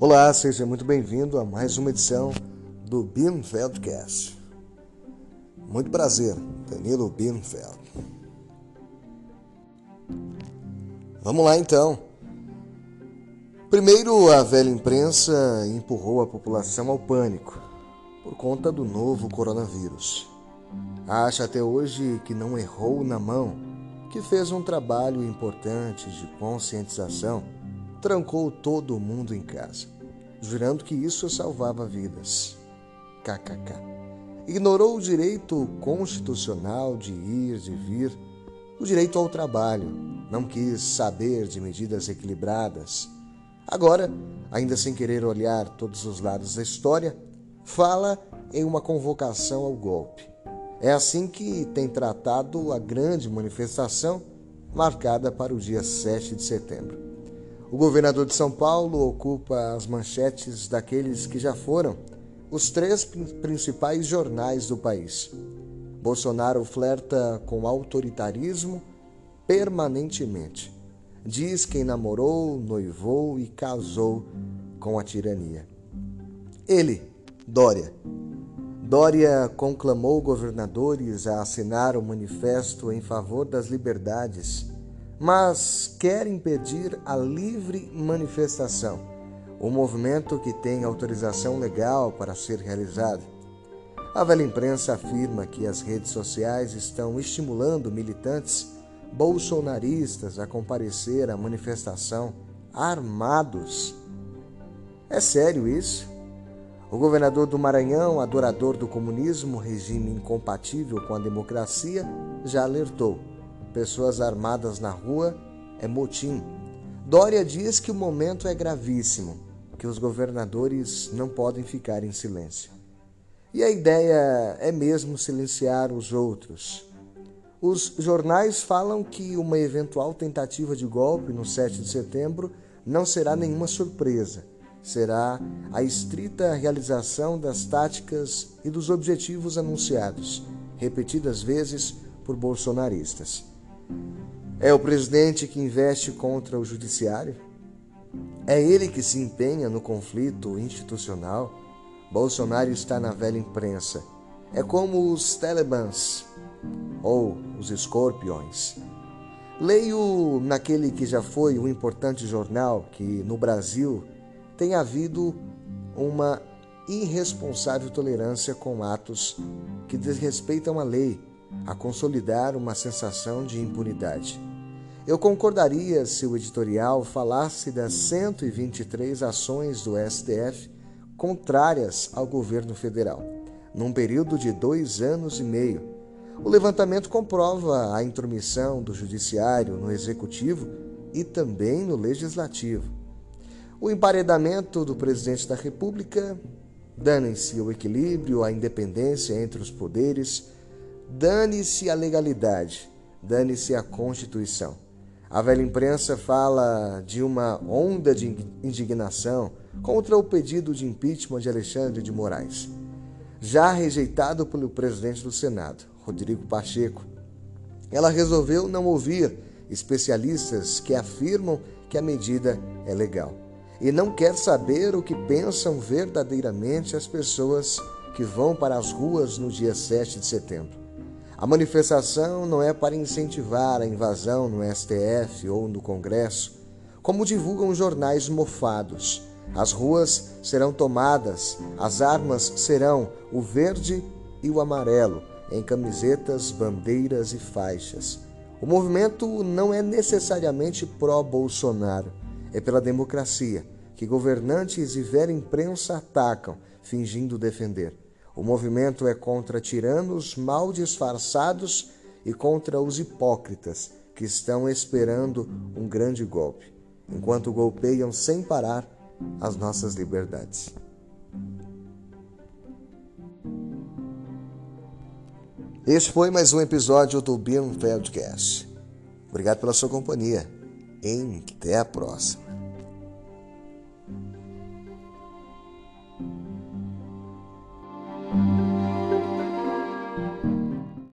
Olá, seja muito bem-vindo a mais uma edição do Bienfeldcast. Muito prazer, Danilo Bienfeld. Vamos lá então. Primeiro, a velha imprensa empurrou a população ao pânico por conta do novo coronavírus. Acha até hoje que não errou na mão, que fez um trabalho importante de conscientização trancou todo mundo em casa, jurando que isso salvava vidas. KKK. Ignorou o direito constitucional de ir, de vir, o direito ao trabalho, não quis saber de medidas equilibradas. Agora, ainda sem querer olhar todos os lados da história, fala em uma convocação ao golpe. É assim que tem tratado a grande manifestação marcada para o dia 7 de setembro. O governador de São Paulo ocupa as manchetes daqueles que já foram os três principais jornais do país. Bolsonaro flerta com autoritarismo permanentemente. Diz quem namorou, noivou e casou com a tirania. Ele, Dória. Dória conclamou governadores a assinar o manifesto em favor das liberdades mas quer impedir a livre manifestação, o movimento que tem autorização legal para ser realizado. A velha imprensa afirma que as redes sociais estão estimulando militantes bolsonaristas a comparecer à manifestação armados. É sério isso? O governador do Maranhão, adorador do comunismo, regime incompatível com a democracia, já alertou pessoas armadas na rua é motim. Dória diz que o momento é gravíssimo, que os governadores não podem ficar em silêncio. E a ideia é mesmo silenciar os outros. Os jornais falam que uma eventual tentativa de golpe no 7 de setembro não será nenhuma surpresa. Será a estrita realização das táticas e dos objetivos anunciados, repetidas vezes por bolsonaristas. É o presidente que investe contra o judiciário? É ele que se empenha no conflito institucional? Bolsonaro está na velha imprensa. É como os Talibãs ou os escorpiões. Leio naquele que já foi um importante jornal que no Brasil tem havido uma irresponsável tolerância com atos que desrespeitam a lei a consolidar uma sensação de impunidade. Eu concordaria se o editorial falasse das 123 ações do STF contrárias ao governo federal, num período de dois anos e meio. O levantamento comprova a intromissão do Judiciário no Executivo e também no Legislativo. O emparedamento do presidente da República, dane-se o equilíbrio, a independência entre os poderes Dane-se a legalidade, dane-se a Constituição. A velha imprensa fala de uma onda de indignação contra o pedido de impeachment de Alexandre de Moraes, já rejeitado pelo presidente do Senado, Rodrigo Pacheco. Ela resolveu não ouvir especialistas que afirmam que a medida é legal e não quer saber o que pensam verdadeiramente as pessoas que vão para as ruas no dia 7 de setembro. A manifestação não é para incentivar a invasão no STF ou no Congresso, como divulgam jornais mofados. As ruas serão tomadas, as armas serão o verde e o amarelo, em camisetas, bandeiras e faixas. O movimento não é necessariamente pró-Bolsonaro, é pela democracia, que governantes e velha imprensa atacam, fingindo defender. O movimento é contra tiranos mal disfarçados e contra os hipócritas que estão esperando um grande golpe, enquanto golpeiam sem parar as nossas liberdades. Este foi mais um episódio do Bienfeldcast. Obrigado pela sua companhia. Até a próxima.